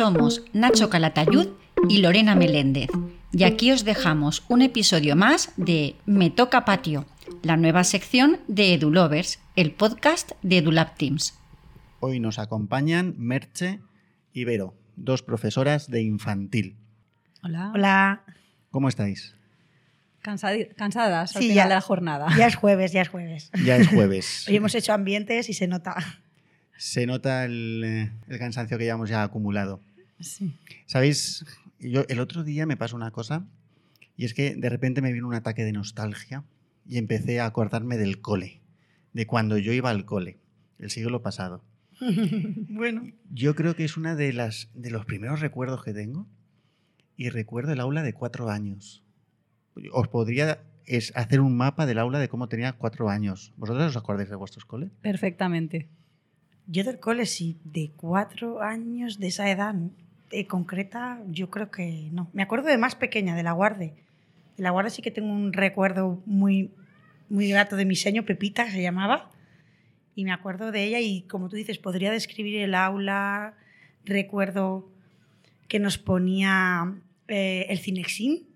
Somos Nacho Calatayud y Lorena Meléndez. Y aquí os dejamos un episodio más de Me Toca Patio, la nueva sección de EduLovers, el podcast de EduLab Teams. Hoy nos acompañan Merche y Vero, dos profesoras de infantil. Hola. Hola. ¿Cómo estáis? Cansadi- cansadas al Sí, final ya. de la jornada. Ya es jueves, ya es jueves. Ya es jueves. Hoy hemos hecho ambientes y se nota. Se nota el, eh, el cansancio que llevamos ya acumulado. Sí. ¿Sabéis? Yo el otro día me pasó una cosa y es que de repente me vino un ataque de nostalgia y empecé a acordarme del cole, de cuando yo iba al cole, el siglo pasado. bueno. Yo creo que es una de las de los primeros recuerdos que tengo y recuerdo el aula de cuatro años. Os podría es hacer un mapa del aula de cómo tenía cuatro años. ¿Vosotros os acordáis de vuestros coles? Perfectamente. Yo del cole sí, de cuatro años de esa edad eh, concreta, yo creo que no. Me acuerdo de más pequeña, de la Guarde. De la Guarde sí que tengo un recuerdo muy, muy grato de mi seño, Pepita se llamaba. Y me acuerdo de ella y como tú dices, podría describir el aula. Recuerdo que nos ponía eh, el Cinexin.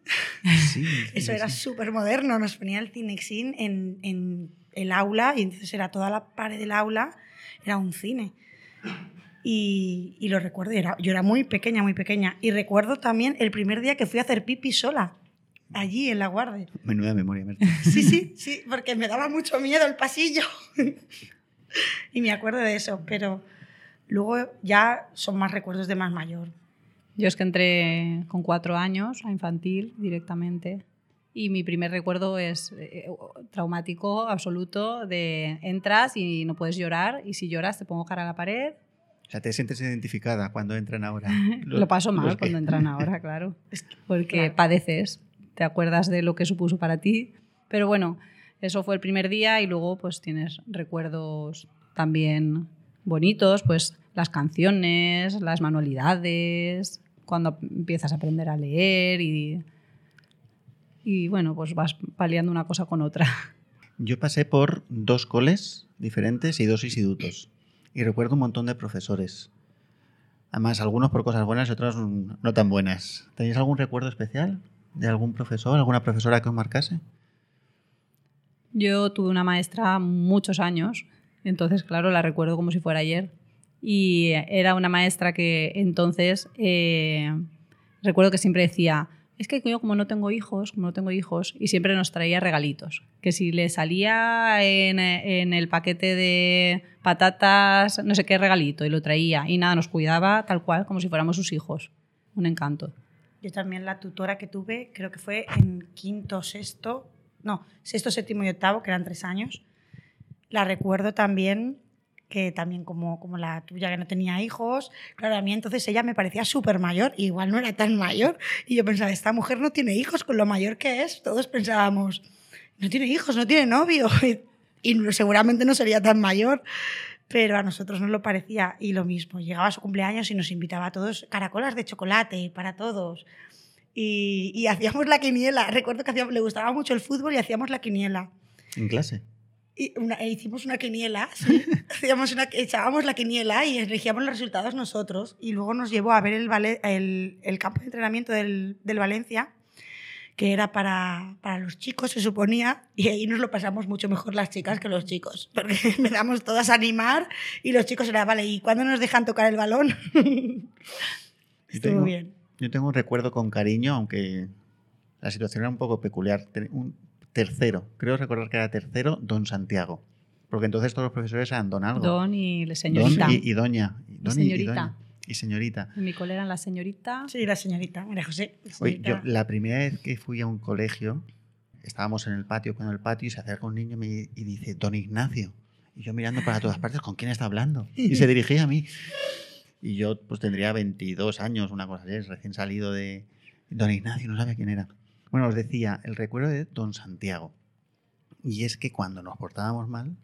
Sí. Eso era súper moderno, nos ponía el Cinexin en, en el aula y entonces era toda la pared del aula, era un cine. Y, y lo recuerdo, era, yo era muy pequeña, muy pequeña. Y recuerdo también el primer día que fui a hacer pipi sola, allí en la guardia. Menuda memoria, Merche. Sí, sí, sí, porque me daba mucho miedo el pasillo. y me acuerdo de eso, pero luego ya son más recuerdos de más mayor. Yo es que entré con cuatro años a infantil directamente y mi primer recuerdo es eh, traumático absoluto de entras y no puedes llorar y si lloras te pongo cara a la pared. O sea, te sientes identificada cuando entran ahora. Lo paso mal los que- cuando entran ahora, claro, porque claro. padeces, te acuerdas de lo que supuso para ti. Pero bueno, eso fue el primer día y luego pues tienes recuerdos también bonitos, pues las canciones, las manualidades, cuando empiezas a aprender a leer y, y bueno, pues vas paliando una cosa con otra. Yo pasé por dos coles diferentes y dos institutos. Y recuerdo un montón de profesores. Además, algunos por cosas buenas y otros no tan buenas. ¿Tenéis algún recuerdo especial de algún profesor, alguna profesora que os marcase? Yo tuve una maestra muchos años, entonces, claro, la recuerdo como si fuera ayer. Y era una maestra que entonces eh, recuerdo que siempre decía, es que yo como no tengo hijos, como no tengo hijos, y siempre nos traía regalitos. Que si le salía en, en el paquete de patatas, no sé qué regalito, y lo traía, y nada, nos cuidaba tal cual, como si fuéramos sus hijos. Un encanto. Yo también la tutora que tuve, creo que fue en quinto, sexto, no, sexto, séptimo y octavo, que eran tres años. La recuerdo también, que también como, como la tuya, que no tenía hijos. Claro, a mí entonces ella me parecía súper mayor, igual no era tan mayor. Y yo pensaba, esta mujer no tiene hijos con lo mayor que es. Todos pensábamos, no tiene hijos, no tiene novio. Y seguramente no sería tan mayor. Pero a nosotros nos lo parecía. Y lo mismo, llegaba a su cumpleaños y nos invitaba a todos caracolas de chocolate para todos. Y, y hacíamos la quiniela. Recuerdo que hacíamos, le gustaba mucho el fútbol y hacíamos la quiniela. En clase. Una- e hicimos una quiniela, sí. Hacíamos una, echábamos la quiniela y elegíamos los resultados nosotros. Y luego nos llevó a ver el, vale- el, el campo de entrenamiento del, del Valencia, que era para, para los chicos, se suponía, y ahí nos lo pasamos mucho mejor las chicas que los chicos, porque empezamos todas a animar y los chicos era, vale, ¿y cuándo nos dejan tocar el balón? Estuvo bien. Yo tengo un recuerdo con cariño, aunque la situación era un poco peculiar. Un tercero, creo recordar que era tercero, don Santiago. Porque entonces todos los profesores eran don algo. Don y la Don señorita. y, y doña. Y don y- y señorita. doña. Y señorita. En mi cole eran la señorita. Sí, la señorita, María José. la Oye, yo señorita. la primera vez que fui a un colegio, estábamos en el patio, con el patio, y se acerca un niño y, me- y dice, don Ignacio. Y yo mirando para todas partes, ¿con quién está hablando? Y se dirigía a mí. Y yo pues tendría 22 años, una cosa así, recién salido de... Don Ignacio, no sabía quién era. Bueno, os decía, el recuerdo de don Santiago. Y es que cuando nos portábamos mal,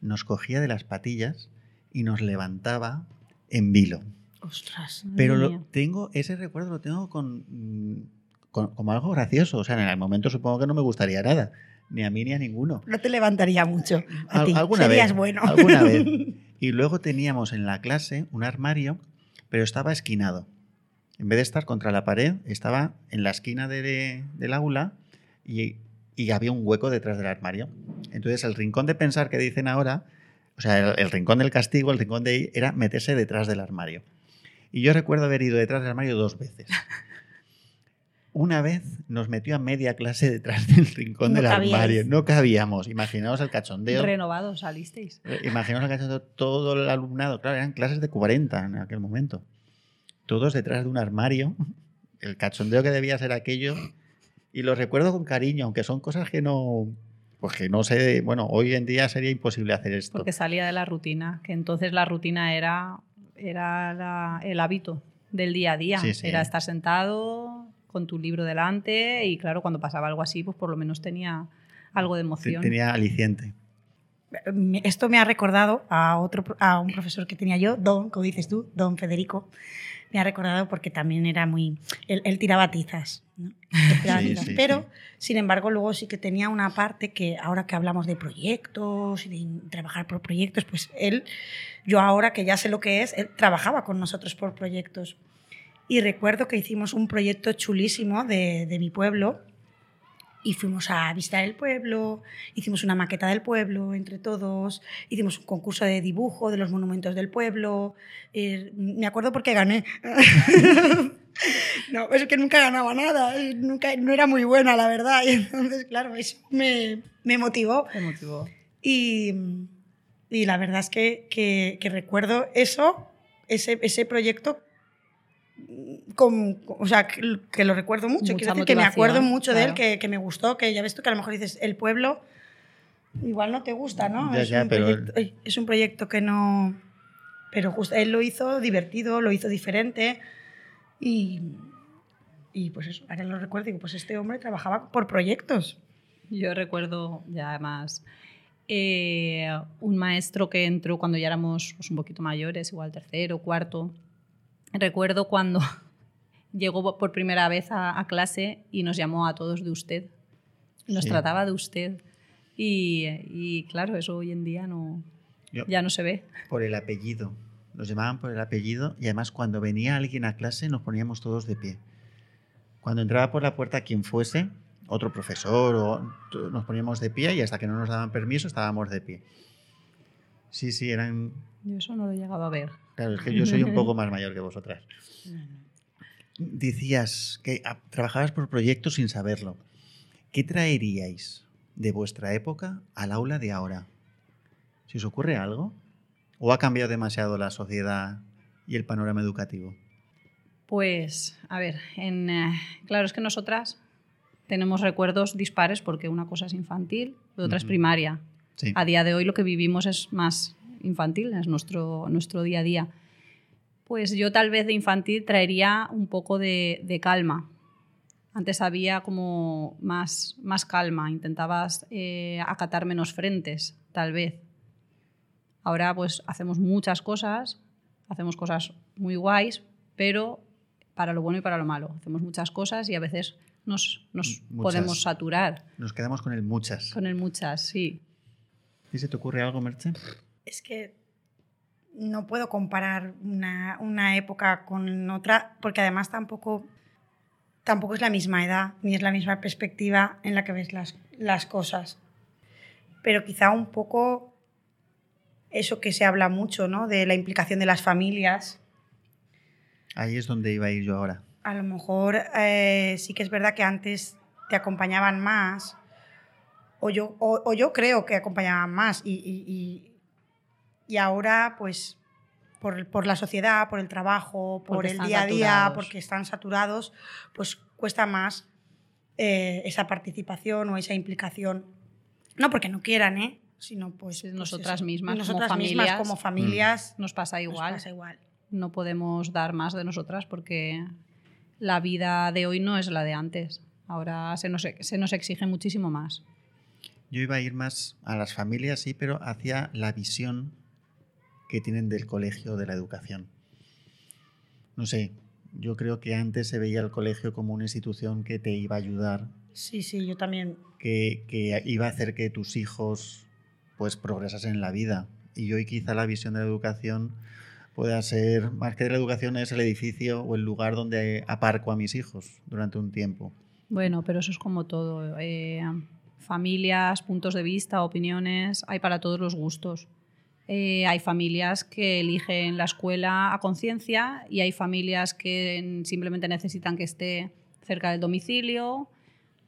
nos cogía de las patillas y nos levantaba en vilo. Ostras. Pero lo, tengo, ese recuerdo lo tengo con, mm, con- como algo gracioso. O sea, en el momento supongo que no me gustaría nada. Ni a mí ni a ninguno. No te levantaría mucho. A Al- ti. alguna Serías vez, bueno. alguna vez. Y luego teníamos en la clase un armario, pero estaba esquinado. En vez de estar contra la pared, estaba en la esquina de- del aula y, y había un hueco detrás del armario. Entonces, el rincón de pensar que dicen ahora, o sea, el, el rincón del castigo, el rincón de ir, era meterse detrás del armario. Y yo recuerdo haber ido detrás del armario dos veces. Una vez nos metió a media clase detrás del rincón No del cabíais. armario. No cabíamos. Imaginaos el cachondeo. Renovados salisteis. Eh, Imaginaos el cachondeo, todo el alumnado. Claro, eran clases de 40 en aquel momento. Todos detrás de un armario. El cachondeo que debía ser aquello. Y lo recuerdo con cariño, aunque son cosas que no. Pues que no sé. Bueno, hoy en día sería imposible hacer esto. Porque salía de la rutina, que entonces la rutina era, era la- el hábito del día a día. Sí, sí. Era estar sentado con tu libro delante y claro, cuando pasaba algo así, pues por lo menos tenía algo de emoción. Tenía aliciente. Esto me ha recordado a, otro, a un profesor que tenía yo, Don, como dices tú, Don Federico. Me ha recordado porque también era muy... Él, él tiraba tizas, ¿no? Él tiraba Sí, tizas. sí, Pero, sí. sin embargo, luego sí que tenía una parte que ahora que hablamos de proyectos y de trabajar por proyectos, pues él, yo ahora que ya sé lo que es, él trabajaba con nosotros por proyectos. Y recuerdo que hicimos un proyecto chulísimo de, de mi pueblo y fuimos a visitar el pueblo, hicimos una maqueta del pueblo entre todos, hicimos un concurso de dibujo de los monumentos del pueblo. eh, me acuerdo porque gané. no, es que nunca ganaba nada, nunca, no era muy buena, la verdad. Y entonces, claro, eso me, me motivó. Te motivó. Y, y la verdad es que, que- que recuerdo eso, ese, ese proyecto, con, con- o sea, que, que lo recuerdo mucho. Mucha Quiero decir que me acuerdo mucho de él, claro. que, que me gustó, que ya ves tú que a lo mejor dices, el pueblo igual no te gusta, ¿no? Ya, es, ya, un pero- proyecto, es un proyecto que no... Pero justo él lo hizo divertido, lo hizo diferente y, y pues eso, ahora lo recuerdo y digo, pues este hombre trabajaba por proyectos. Yo recuerdo ya más eh, un maestro que entró cuando ya éramos pues, un poquito mayores, igual tercero, cuarto. Recuerdo cuando llegó por primera vez a, a clase y nos llamó a todos de usted. Nos Sí. trataba de usted. Y, y, claro, eso hoy en día no, Yo- ya no se ve. Por el apellido. Nos llamaban por el apellido y además cuando venía alguien a clase nos poníamos todos de pie. Cuando entraba por la puerta quien fuese, otro profesor o nos poníamos de pie y hasta que no nos daban permiso estábamos de pie. Sí, sí, eran... Yo eso no lo he llegado a ver. Claro, es que yo soy un poco más mayor que vosotras. Decías que trabajabas por proyectos sin saberlo. ¿Qué traeríais de vuestra época al aula de ahora? ¿Si os ocurre algo? ¿O ha cambiado demasiado la sociedad y el panorama educativo? Pues, a ver, en, eh, claro, es que nosotras tenemos recuerdos dispares porque una cosa es infantil y otra es primaria. Sí. A día de hoy lo que vivimos es más infantil, es nuestro, nuestro día a día. Pues yo tal vez de infantil traería un poco de, de calma. Antes había como más, más calma, intentabas eh, acatar menos frentes, tal vez. Ahora pues hacemos muchas cosas, hacemos cosas muy guays, pero para lo bueno y para lo malo. Hacemos muchas cosas y a veces nos, nos podemos saturar Nos quedamos con el muchas. con el muchas, sí. ¿Y se te ocurre algo, Merche? es que no puedo comparar una, una época con otra, porque además tampoco, tampoco es la misma edad, ni es la misma perspectiva en la que ves las, las cosas. Pero quizá un poco eso que se habla mucho, ¿no? De la implicación de las familias. Ahí es donde iba a ir yo ahora. A lo mejor eh, sí que es verdad que antes te acompañaban más, o yo, o, o yo creo que acompañaban más, y, y- y- y ahora, pues, por, por la sociedad, por el trabajo, por Porque el día a día, saturados. porque están saturados, pues cuesta más eh, esa participación o esa implicación. No porque no quieran, ¿eh? Sino pues, pues nosotras eso. mismas, como nosotras mismas familias. como familias Nos pasa nos igual. pasa igual. No podemos dar más de nosotras porque la vida de hoy no es la de antes. Ahora se nos, se nos exige muchísimo más. Yo iba a ir más a las familias, sí, pero hacia la visión que tienen del colegio, de la educación. No sé, yo creo que antes se veía el colegio como una institución que te iba a ayudar, Sí, sí, yo también que, que iba a hacer que tus hijos pues progresasen en la vida. Y hoy quizá la visión de la educación pueda ser, más que la educación, es el edificio o el lugar donde aparco a mis hijos durante un tiempo. Bueno, pero eso es como todo. eh, familias, puntos de vista, opiniones, hay para todos los gustos. Eh, hay familias que eligen la escuela a conciencia y hay familias que simplemente necesitan que esté cerca del domicilio.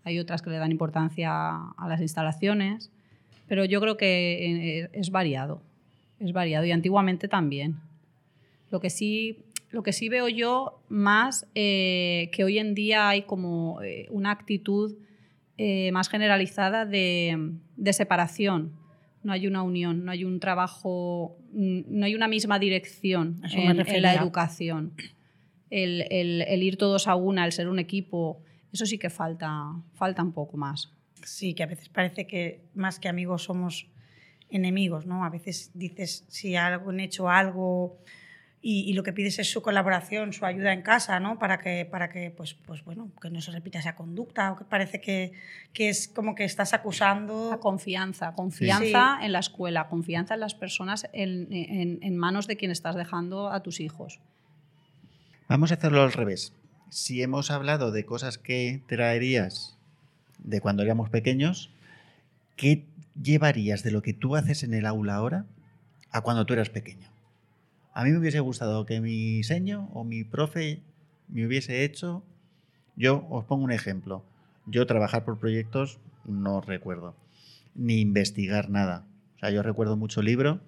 Hay otras que le dan importancia a las instalaciones. Pero yo creo que eh, es variado. Es variado y antiguamente también. Lo que sí, lo que sí veo yo más eh, que hoy en día hay como una actitud eh, más generalizada de, de separación. No hay una unión, no hay un trabajo, mm, no hay una misma dirección en, en la educación. El, el- el ir todos a una, el ser un equipo, eso sí que falta, falta un poco más. Sí, que a veces parece que más que amigos somos enemigos, ¿no? A veces dices si han hecho algo y, y lo que pides es su colaboración, su ayuda en casa, ¿no? Para que, para que pues, pues bueno, que no se repita esa conducta o que parece que, que es como que estás acusando. La confianza, confianza en la escuela, confianza en las personas, en, en- en manos de quien estás dejando a tus hijos. Vamos a hacerlo al revés. Si hemos hablado de cosas que traerías de cuando éramos pequeños, ¿qué llevarías de lo que tú haces en el aula ahora a cuando tú eras pequeño? A mí me hubiese gustado que mi seño o mi profe me hubiese hecho. Yo os pongo un ejemplo. Yo trabajar por proyectos no recuerdo, ni investigar nada. O sea, yo recuerdo mucho libro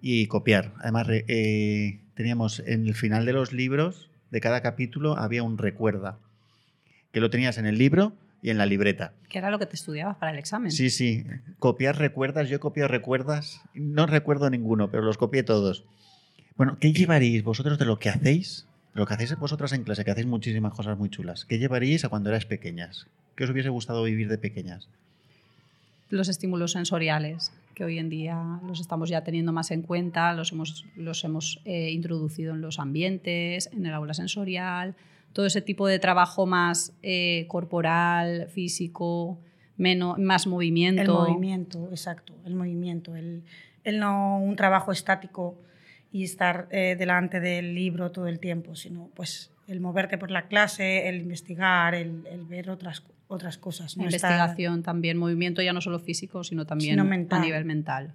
y copiar. Además, eh, teníamos en el final de los libros, de cada capítulo, había un recuerda, que lo tenías en el libro y en la libreta. Que era lo que te estudiabas para el examen. Sí, sí. Copiar recuerdas, yo he copiado recuerdas. No recuerdo ninguno, pero los copié todos. Bueno, ¿qué llevaríais vosotros de lo que hacéis? De lo que hacéis vosotras en clase, que hacéis muchísimas cosas muy chulas. ¿Qué llevaríais a cuando erais pequeñas? ¿Qué os hubiese gustado vivir de pequeñas? Los estímulos sensoriales, que hoy en día los estamos ya teniendo más en cuenta, los hemos, los hemos eh, introducido en los ambientes, en el aula sensorial, todo ese tipo de trabajo más eh, corporal, físico, menos, más movimiento. El movimiento, exacto, el movimiento, el, el no un trabajo estático y estar eh, delante del libro todo el tiempo, sino pues el moverte por la clase, el investigar, el, el ver otras, otras cosas. no estar- Investigación también, movimiento ya no solo físico, sino también Sino mental. a nivel mental.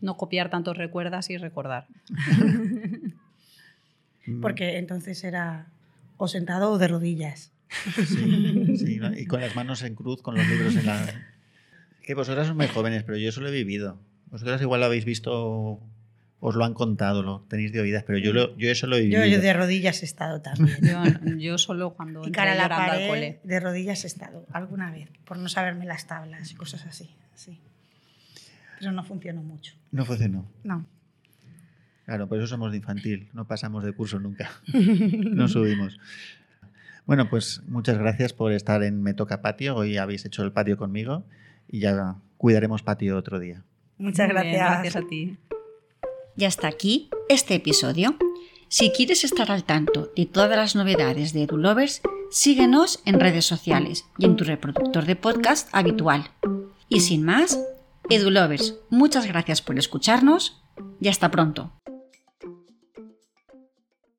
No copiar tantos recuerdas y recordar. porque entonces era o sentado o de rodillas. Sí, sí, ¿no? y con las manos en cruz, con los libros en la... Que vosotras sois muy jóvenes, pero yo eso lo he vivido. Vosotras igual lo habéis visto, os lo han contado, lo tenéis de oídas, pero yo, lo, yo eso lo he vivido. Yo, yo de rodillas he estado también. Yo, yo solo cuando y cara a la llorando al pared, cole. de rodillas he estado alguna vez, por no saberme las tablas y cosas así. sí. Pero no funcionó mucho. No funcionó. No. Claro, por eso somos de infantil, no pasamos de curso nunca. No subimos. Bueno, pues muchas gracias por estar en Me Toca Patio. Hoy habéis hecho el patio conmigo y ya cuidaremos patio otro día. Muchas Muy bien, gracias. gracias a ti. Y hasta aquí este episodio. Si quieres estar al tanto de todas las novedades de EduLovers, síguenos en redes sociales y en tu reproductor de podcast habitual. Y sin más, EduLovers, muchas gracias por escucharnos y hasta pronto.